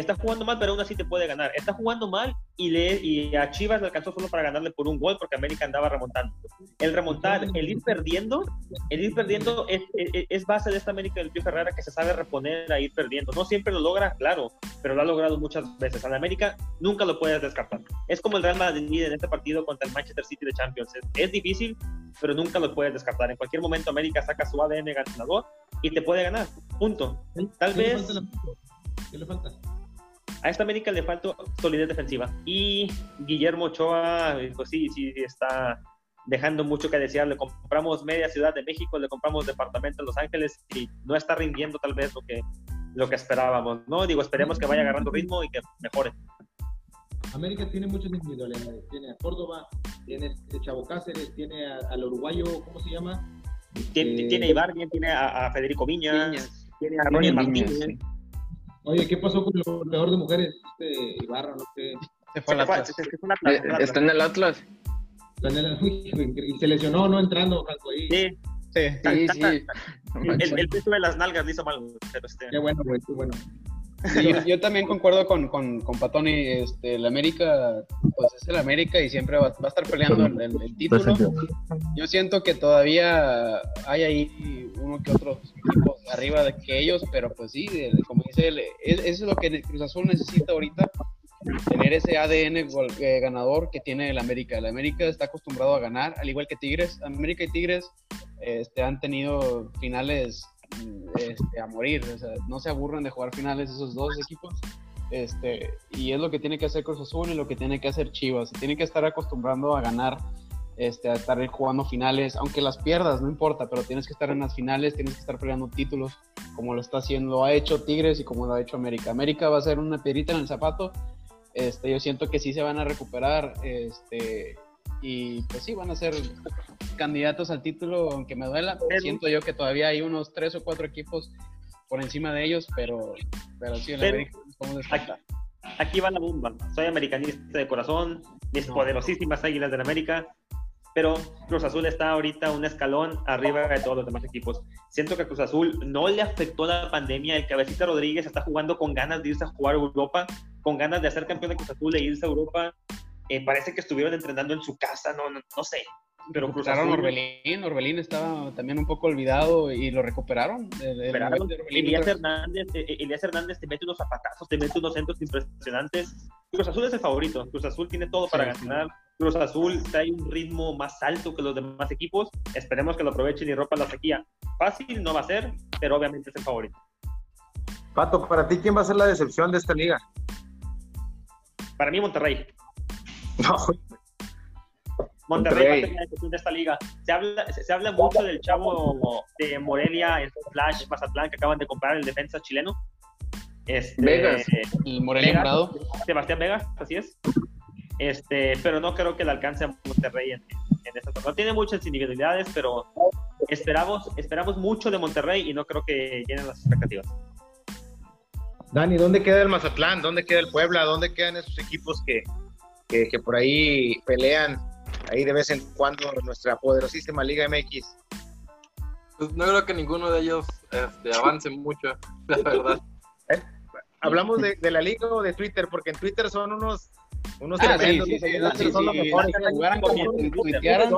Está jugando mal, pero aún así te puede ganar. Está jugando mal y, le, y a Chivas le alcanzó solo para ganarle por un gol porque América andaba remontando. El remontar, el ir perdiendo, el ir perdiendo es, es, base de esta América del Pío Ferrara que se sabe reponer a ir perdiendo. No siempre lo logra, claro, pero lo ha logrado muchas veces. La América nunca lo puedes descartar. Es como el Real Madrid en este partido contra el Manchester City de Champions. Es, difícil, pero nunca lo puedes descartar. En cualquier momento América saca su ADN ganador y te puede ganar. Punto. Tal vez... ¿Qué le falta? A esta América le falta solidez defensiva. Y Guillermo Ochoa, pues sí, sí, está dejando mucho que desear. Le compramos media Ciudad de México, le compramos departamento en Los Ángeles y no está rindiendo tal vez lo que, lo que esperábamos, ¿no? Digo, esperemos que vaya agarrando ritmo y que mejore. América tiene muchos individuales. Tiene a Córdoba, tiene a este Chavo Cáceres, tiene al uruguayo, ¿cómo se llama? Tiene, tiene a Ibar, tiene a, Federico Viñas, tiene a Ronnie Martínez. Oye, ¿qué pasó con el golpeador de mujeres? Este Ibarra, no sé. Se fue al Atlas. Está en el Atlas. Y se lesionó, ¿no? Entrando, Franco, ahí. Sí. Sí, sí, sí. El, peso de las nalgas le hizo mal, pero este... Qué bueno, güey, qué bueno. Yo, también concuerdo con, con, con Patoni, este, el América, pues es el América y siempre va, a estar peleando el, el, título. Yo siento que todavía hay ahí uno que otro equipos arriba de que ellos, pero pues sí, como dice él, eso es lo que Cruz Azul necesita ahorita, tener ese ADN eh, ganador que tiene el América. El América está acostumbrado a ganar, al igual que Tigres. América y Tigres este, han tenido finales este, a morir, no se aburren de jugar finales esos dos equipos. Este, y es lo que tiene que hacer Cruz Azul y lo que tiene que hacer Chivas. Tiene que estar acostumbrando a ganar, este, a estar jugando finales, aunque las pierdas, no importa, pero tienes que estar en las finales, tienes que estar peleando títulos, como lo está haciendo, ha hecho Tigres y como lo ha hecho América. América va a ser una piedrita en el zapato. Este, yo siento que sí se van a recuperar. Este, y pues sí, van a ser candidatos al título, aunque me duela. Siento yo que todavía hay unos tres o cuatro equipos por encima de ellos, pero, pero sí, en América aquí, aquí, va la bomba. Soy americanista de corazón, mis poderosísimas águilas la América, pero Cruz Azul está ahorita un escalón arriba de todos los demás equipos. Siento que a Cruz Azul no le afectó la pandemia. El cabecita Rodríguez está jugando con ganas de irse a jugar a Europa, con ganas de ser campeón de Cruz Azul e irse a Europa. Eh, parece que estuvieron entrenando en su casa, no, no, no sé pero cruzaron Orbelín, Orbelín estaba también un poco olvidado y lo recuperaron. Elías, Hernández, eh, eh, Elías Hernández te mete unos zapatazos, te mete unos centros impresionantes. Cruz Azul es el favorito, Cruz Azul tiene todo para ganar. Cruz Azul trae un ritmo más alto que los demás equipos. Esperemos que lo aprovechen y ropa la sequía. Fácil no va a ser, pero obviamente es el favorito. Pato, para ti, ¿quién va a ser la decepción de esta liga? Para mí, Monterrey. No, Monterrey, de esta liga. Se habla, se, habla mucho del chavo de Morelia, el Flash Mazatlán, que acaban de comprar el defensa chileno. Este, Vegas, el Morelia Sebastián Vegas, así es. Este, pero no creo que le alcance a Monterrey en, en esta No tiene muchas individualidades, pero esperamos, esperamos mucho de Monterrey y no creo que llenen las expectativas. Dani, ¿dónde queda el Mazatlán? ¿Dónde queda el Puebla? ¿Dónde quedan esos equipos que, que, que por ahí pelean ahí de vez en cuando nuestra poderosísima Liga MX? Pues no creo que ninguno de ellos este, avance mucho, la verdad. <laughs> ¿Eh? Hablamos de, la liga o de Twitter, porque en Twitter son unos, unos ah, tremendos. Sí, sí, sí, son los mejores. Si jugaran como tuitearan,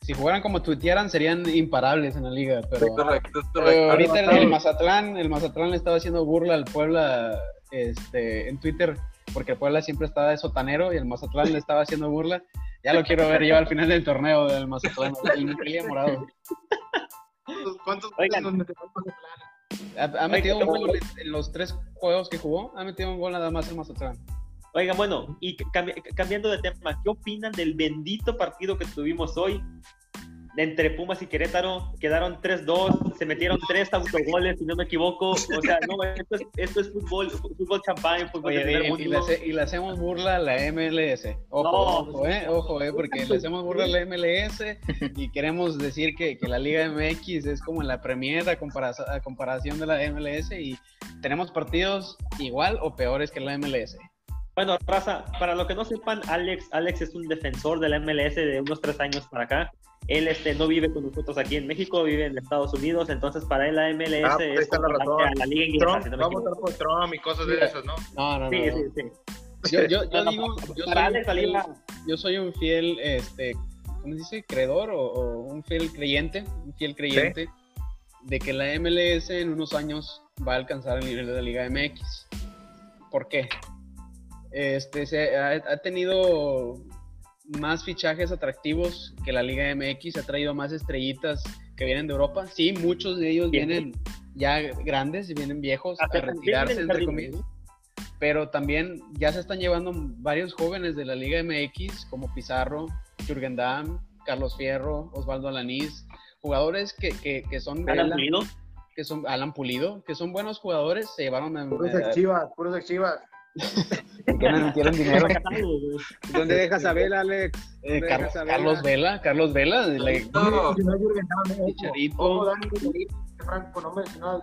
Si jugaran como tuitearan, serían imparables en la liga. Pero, correcto, correcto. ahorita el Mazatlán, el Mazatlán le estaba haciendo burla al Puebla este, en Twitter porque el Puebla siempre estaba de sotanero y el Mazatlán le estaba haciendo burla. Ya lo quiero ver yo al final del torneo del Mazatlán, el Morado. ¿Cuántos goles metió el Mazatlán? Ha, metido un gol en los tres juegos que jugó, ha metido un gol nada más el Mazatlán. Oigan, bueno, y cambiando de tema, ¿qué opinan del bendito partido que tuvimos hoy entre Pumas y Querétaro quedaron 3-2, se metieron tres autogoles, si no me equivoco. O sea, no, esto es, esto es fútbol, fútbol champán, fútbol Oye, y, y, le hacemos burla a la MLS. Ojo, ojo, eh, ojo, eh, porque le hacemos burla a la MLS y queremos decir que, que la Liga MX es como la Premier a, comparación de la MLS y tenemos partidos igual o peores que la MLS. Bueno, Raza, para lo que no sepan, Alex, Alex es un defensor de la MLS de unos tres años para acá. Él este, no vive con nosotros aquí en México, vive en Estados Unidos, entonces para él la MLS ah, pues es la, razón. la liga inglesa. no vamos a votar por Trump y cosas de esos, ¿no? No, no, sí, no. Sí, sí, Yo, yo, yo digo, yo soy, yo soy, un fiel, este, ¿cómo se dice? Creedor o, un fiel creyente, un fiel creyente de que la MLS en unos años va a alcanzar el nivel de la Liga MX. ¿Por qué? Este, se ha, ha tenido más fichajes atractivos que la Liga MX, ha traído más estrellitas que vienen de Europa. Sí, muchos de ellos vienen ya grandes y vienen viejos a retirarse, entre comillas. Pero también ya se están llevando varios jóvenes de la Liga MX, como Pizarro, Jürgen Damm, Carlos Fierro, Osvaldo Alanís, jugadores que, que, son... Alan Pulido. Que son Alan Pulido, que son buenos jugadores, se llevaron a... Puros de Chivas, puros de Chivas. No dinero. ¿Dónde dejas a Vela, Alex? Eh, Carlos Vela, Carlos Vela. De la... No, Chicharito. Franco, no mencionaba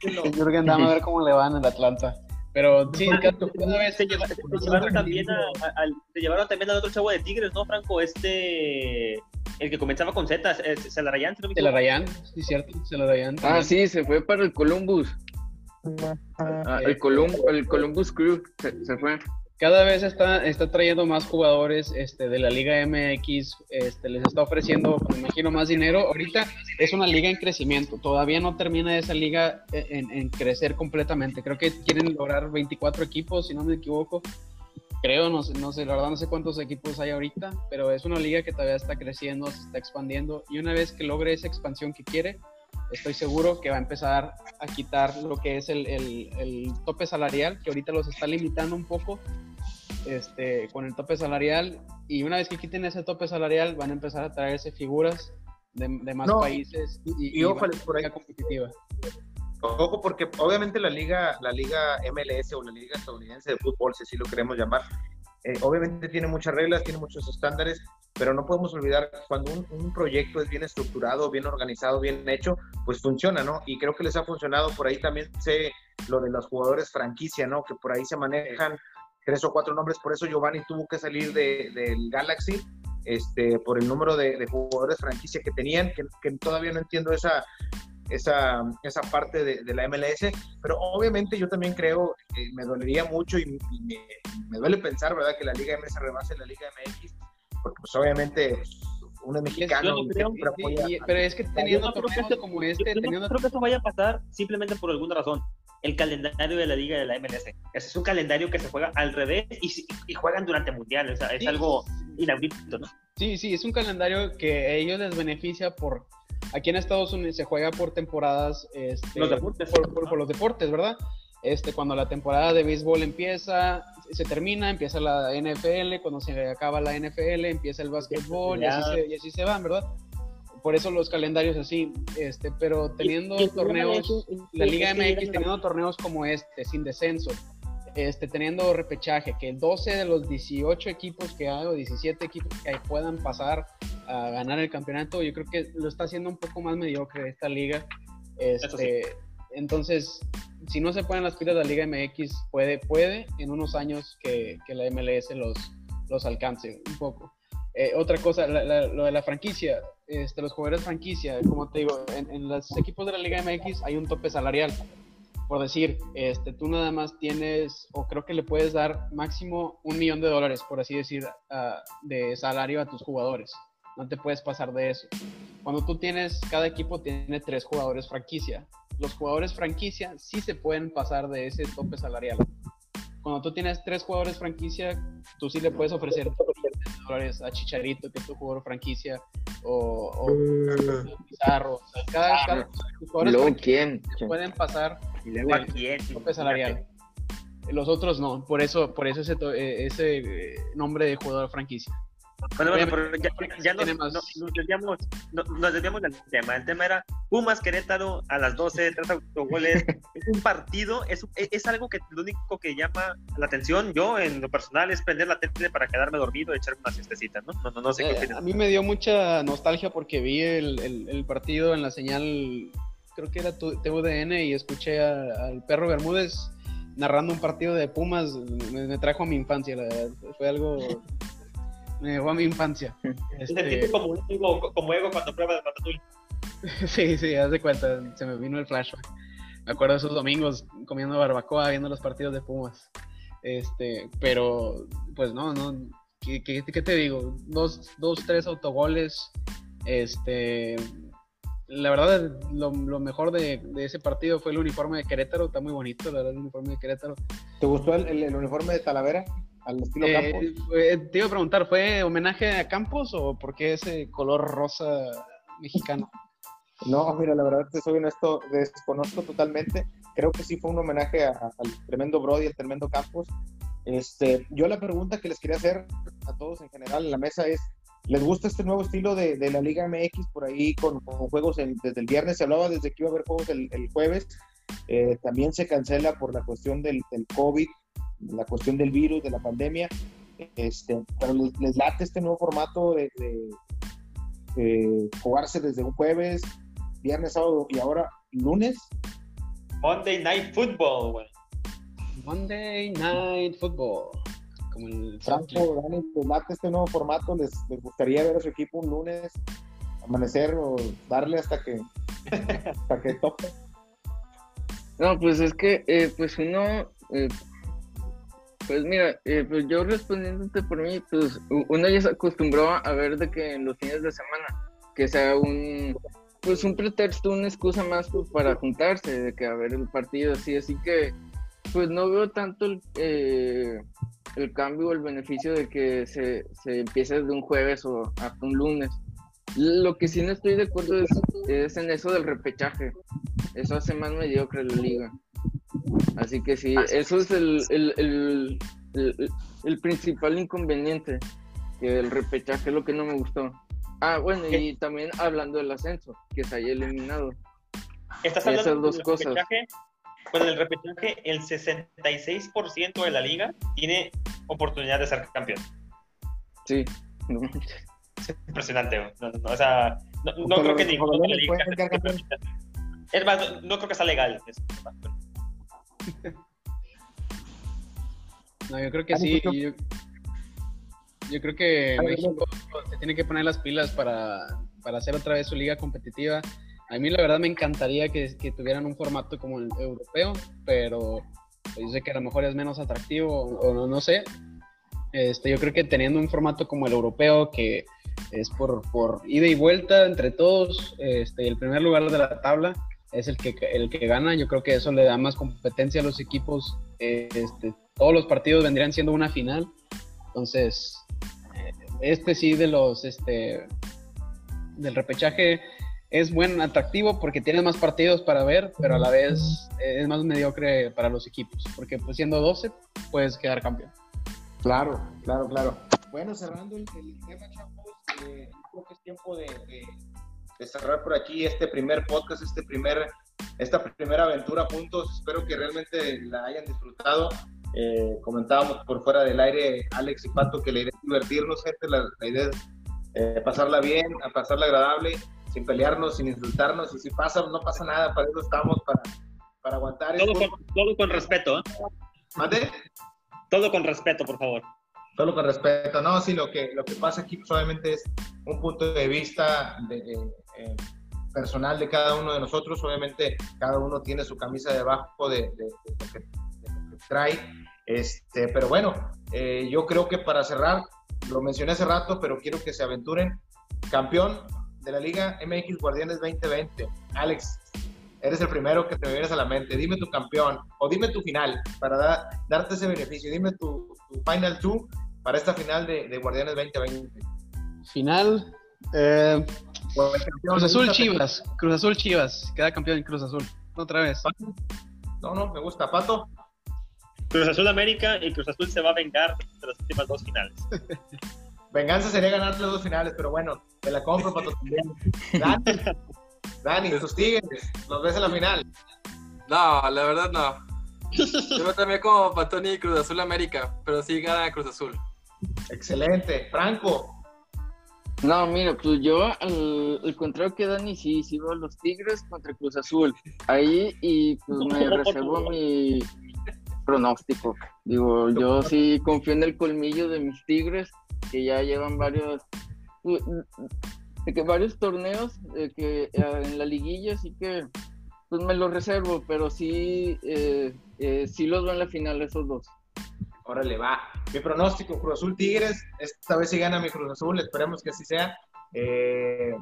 <laughs> Jürgen Damm. a ver cómo le van en Atlanta. Pero sí, cada vez se, llevaron también a, al, se llevaron también al otro chavo de Tigres, ¿no, Franco? Este, el que comenzaba con Z, Celarayán, ¿se Celarayán, sí, cierto, Celarayán. Ah, sí, se fue para el Columbus. Ah, el, Colum el Columbus Crew se, fue. cada vez está, está trayendo más jugadores este, de la Liga MX, este, les está ofreciendo, me imagino, más dinero. Ahorita es una liga en crecimiento, todavía no termina esa liga en, en, crecer completamente. Creo que quieren lograr 24 equipos, si no me equivoco. Creo, no sé, no sé, la verdad no sé cuántos equipos hay ahorita, pero es una liga que todavía está creciendo, se está expandiendo y una vez que logre esa expansión que quiere, estoy seguro que va a empezar a quitar lo que es el, el, el tope salarial, que ahorita los está limitando un poco este, con el tope salarial y una vez que quiten ese tope salarial van a empezar a traerse figuras de, más países y, y, ojo, por ahí. competitiva. Ojo, porque obviamente la liga, la liga MLS o la liga estadounidense de fútbol, si así lo queremos llamar, eh, obviamente tiene muchas reglas, tiene muchos estándares, pero no podemos olvidar cuando un, un, proyecto es bien estructurado, bien organizado, bien hecho, pues funciona, ¿no? Y creo que les ha funcionado. Por ahí también sé lo de los jugadores franquicia, ¿no? Que por ahí se manejan tres o cuatro nombres, por eso Giovanni tuvo que salir de, del Galaxy, este, por el número de, jugadores franquicia que tenían, que, todavía no entiendo esa, esa, esa parte de, la MLS, pero obviamente yo también creo, que me dolería mucho y, me, duele pensar, ¿verdad?, que la Liga MS rebase la Liga MX, porque pues obviamente uno es mexicano. pero es que teniendo torneos como este, yo no creo que eso vaya a pasar simplemente por alguna razón el calendario de la liga de la MLS. Ese es un calendario que se juega al revés y, juegan durante mundiales. O sea, es algo inaudito, ¿no? Sí, sí, es un calendario que a ellos les beneficia por... Aquí en Estados Unidos se juega por temporadas. Este, los deportes. Por, los deportes, ¿verdad? Este, cuando la temporada de béisbol empieza, se termina, empieza la NFL, cuando se acaba la NFL, empieza el básquetbol y así, se, y así se van, ¿verdad? por eso los calendarios así, este, pero teniendo torneos, la Liga MX teniendo torneos como este, sin descenso, este, teniendo repechaje, que 12 de los 18 equipos que hay o 17 equipos que puedan pasar a ganar el campeonato, yo creo que lo está haciendo un poco más mediocre esta liga. Este, Entonces, si no se ponen las pilas de la Liga MX, puede, puede en unos años que, que la MLS los, los alcance un poco. Eh, otra cosa, lo de la franquicia, este, los jugadores franquicia, como te digo, en, los equipos de la Liga MX hay un tope salarial. Por decir, este, tú nada más tienes, o creo que le puedes dar máximo un millón de dólares, por así decir, de salario a tus jugadores. No te puedes pasar de eso. Cuando tú tienes, cada equipo tiene tres jugadores franquicia. Los jugadores franquicia sí se pueden pasar de ese tope salarial. Cuando tú tienes tres jugadores franquicia, tú sí le puedes ofrecer dólares a Chicharito, que es tu jugador franquicia, o, o mm. Pizarro. cada, cada jugadores quién? pueden pasar ¿Y luego quién? tope salarial. Los otros no, por eso, por eso ese, eh, ese eh, nombre de jugador franquicia. Bueno, bueno, pero ya, ya nos, nos, desviamos, nos, desviamos del tema. El tema era Pumas Querétaro a las 12, tres autogoles. es <laughs> un partido, es, es algo que lo único que llama la atención, yo en lo personal, es prender la tele para quedarme dormido y echarme una siestecita, ¿no? No, no, no sé qué eh, A mí me dio mucha nostalgia porque vi el, el, el partido en la señal, creo que era TUDN, y escuché al perro Bermúdez narrando un partido de Pumas. Me, me trajo a mi infancia, la verdad. Fue algo me llevó a mi infancia. <laughs> Este... como, como ego cuando prueba de Ratatouille. <laughs> sí, sí, haz de cuenta, se me vino el flashback. Me acuerdo de esos domingos comiendo barbacoa, viendo los partidos de Pumas. Este, pero, pues no, no, ¿qué, qué, te digo? Dos, dos, tres autogoles, este, la verdad, lo, lo mejor de, de, ese partido fue el uniforme de Querétaro, está muy bonito, la verdad, el uniforme de Querétaro. ¿Te gustó el, el uniforme de Talavera? al estilo eh, Campos? te iba a preguntar, ¿fue homenaje a Campos o por qué ese color rosa mexicano? No, mira, la verdad te soy honesto, desconozco totalmente. Creo que sí fue un homenaje al tremendo Brody, al tremendo Campos. Este, yo la pregunta que les quería hacer a todos en general en la mesa es, ¿les gusta este nuevo estilo de, de la Liga MX por ahí con, juegos desde el viernes? Se hablaba desde que iba a haber juegos el, el jueves. Eh, también se cancela por la cuestión del, del COVID la cuestión del virus, de la pandemia, este, pero les, late este nuevo formato de, jugarse desde un jueves, viernes, sábado y ahora lunes. Monday Night Football, güey. Monday Night Football. Como el Franco, Dani, late este nuevo formato, les, gustaría ver a su equipo un lunes, amanecer o darle hasta que, <laughs> hasta que tope. No, pues es que, eh, pues uno, eh, Pues mira, eh, pues yo respondiéndote por mí, pues uno ya se acostumbró a ver de que en los fines de semana, que sea un, pues un pretexto, una excusa más pues, para juntarse, de que a ver el partido así, así que pues no veo tanto el, eh, el cambio o el beneficio de que se, se empiece de un jueves o hasta un lunes. Lo que sí no estoy de acuerdo es, es en eso del repechaje. Eso hace más mediocre la liga. Así que sí, eso es el, el, el, el, principal inconveniente, que el repechaje es lo que no me gustó. Ah, bueno, y también hablando del ascenso, que se haya eliminado. ¿Estás hablando Esas dos cosas. Repechaje? Pues el repechaje, el 66% de la liga tiene oportunidad de ser campeón. Sí. <laughs> Es impresionante. No, no, o sea, no, no creo que ninguno de la liga. Es más, no, creo que sea legal. Eso. <laughs> No, yo creo que sí. Yo, creo que México se tiene que poner las pilas para, hacer otra vez su liga competitiva. A mí la verdad me encantaría que, tuvieran un formato como el europeo, pero yo sé que a lo mejor es menos atractivo o no, no sé. Este, yo creo que teniendo un formato como el europeo que es por, por ida y vuelta entre todos, este, el primer lugar de la tabla, es el que, el que gana. Yo creo que eso le da más competencia a los equipos. Este, todos los partidos vendrían siendo una final. Entonces, eh, este sí de los este del repechaje es buen atractivo porque tiene más partidos para ver, pero a la vez es más mediocre para los equipos, porque pues siendo 12 puedes quedar campeón. Claro, claro, claro. Bueno, cerrando el, tema, chavos, eh, creo que es tiempo de de cerrar por aquí este primer podcast, este primer, esta primera aventura juntos. Espero que realmente la hayan disfrutado. Eh, comentábamos por fuera del aire, Alex y Pato, que la idea es divertirnos, gente. La, idea es eh, pasarla bien, a pasarla agradable, sin pelearnos, sin insultarnos. Y si pasa, no pasa nada. Para eso estamos, para, para aguantar. Todo, con, todo con respeto. ¿eh? ¿Mate? Todo con respeto, por favor. Solo con respeto. No, sí, lo que, lo que pasa aquí solamente es un punto de vista de, eh, personal de cada uno de nosotros. Obviamente, cada uno tiene su camisa debajo de, de, lo, que, trae. Este, pero bueno, eh, yo creo que para cerrar, lo mencioné hace rato, pero quiero que se aventuren. Campeón de la Liga MX Guardianes 2020. Alex, eres el primero que te vienes a la mente. Dime tu campeón o dime tu final para darte ese beneficio. Dime tu, Final Two para esta final de, de Guardianes 2020. Final, eh, Cruz Azul Chivas, Cruz Azul Chivas, queda campeón en Cruz Azul, otra vez. No, no, me gusta, Pato. Cruz Azul América y Cruz Azul se va a vengar de las últimas dos finales. <laughs> Venganza sería ganar las dos finales, pero bueno, te la compro, Pato, también. Dani, Dani tus tigres, nos ves en la final. No, la verdad no. Yo también como Patoni y Cruz Azul América, pero sí gana Cruz Azul. Excelente. Franco, no, mira, pues yo al, contrario que Dani, sí, sigo a los Tigres contra Cruz Azul. Ahí y pues me reservo mi pronóstico. Digo, yo sí confío en el colmillo de mis Tigres, que ya llevan varios que varios torneos que eh, en la liguilla, así que pues me los reservo, pero sí, eh, eh, sí los veo en la final esos dos. Órale, va. Mi pronóstico, Cruz Azul Tigres. Esta vez sí gana mi Cruz Azul, esperemos que así sea. Eh,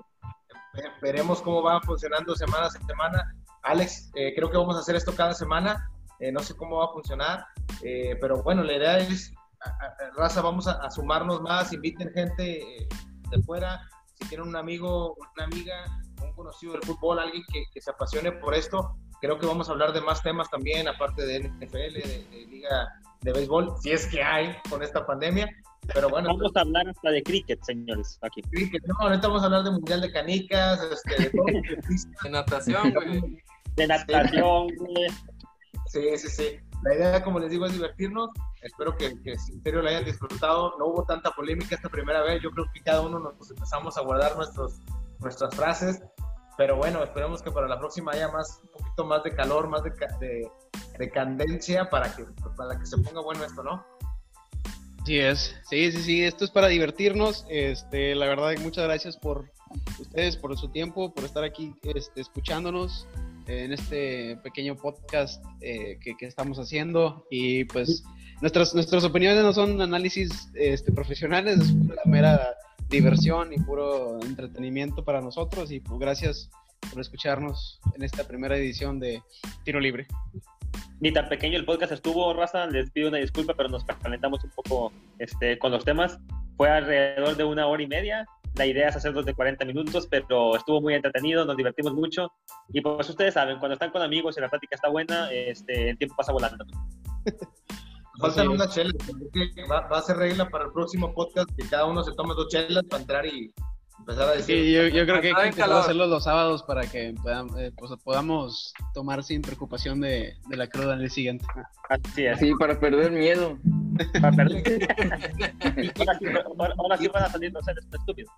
veremos cómo va funcionando semana a semana. Alex, eh, creo que vamos a hacer esto cada semana. Eh, no sé cómo va a funcionar, pero bueno, la idea es, raza, vamos a, sumarnos más, inviten gente de fuera. Si tienen un amigo, una amiga, un conocido del fútbol, alguien que, que se apasione por esto, creo que vamos a hablar de más temas también, aparte de NFL, de Liga de béisbol, si es que hay con esta pandemia. Pero bueno. Vamos a hablar hasta de cricket, señores, aquí. Cricket, no, ahorita vamos a hablar de mundial de canicas, este, de todo. de natación, güey. De natación, güey. Sí, sí, sí. La idea, como les digo, es divertirnos. Espero que, que en serio la hayan disfrutado. No hubo tanta polémica esta primera vez. Yo creo que cada uno nos empezamos a guardar nuestros, nuestras frases. Pero bueno, esperemos que para la próxima haya más, un poquito más de calor, más de, de, de candencia para que, para que se ponga bueno esto, ¿no? Sí es, sí, sí, sí, esto es para divertirnos. Este, la verdad, muchas gracias por ustedes, por su tiempo, por estar aquí este, escuchándonos en este pequeño podcast eh, que, estamos haciendo. Y pues nuestras, nuestras opiniones no son análisis este, profesionales, es una mera diversión y puro entretenimiento para nosotros y pues gracias por escucharnos en esta primera edición de Tiro Libre. Ni tan pequeño el podcast estuvo, Raza, les pido una disculpa, pero nos calentamos un poco este, con los temas. Fue alrededor de una hora y media, la idea es hacerlos de 40 minutos, pero estuvo muy entretenido, nos divertimos mucho. Y pues ustedes saben, cuando están con amigos y la plática está buena, este, el tiempo pasa volando. <laughs> Faltan unas chelas, va, va, a ser regla para el próximo podcast que cada uno se tome dos chelas para entrar y empezar a decir. Sí, yo, yo creo que hay que empezar a hacerlo los sábados para que podamos, eh, pues, podamos tomar sin preocupación de, de, la cruda en el siguiente. Así es. Sí, para perder miedo. Para perder. <laughs> ahora, sí, ahora, sí, van a salir los seres estúpidos.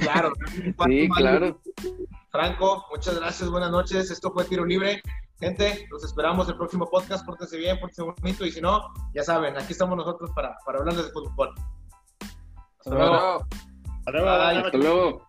Claro. Sí, claro. Franco, muchas gracias, buenas noches. Esto fue Tiro Libre. Gente, los esperamos el próximo podcast. Pórtense bien, pórtense bonito. Y si no, ya saben, aquí estamos nosotros para, para hablarles de fútbol. Hasta luego. Hasta luego. Hasta luego.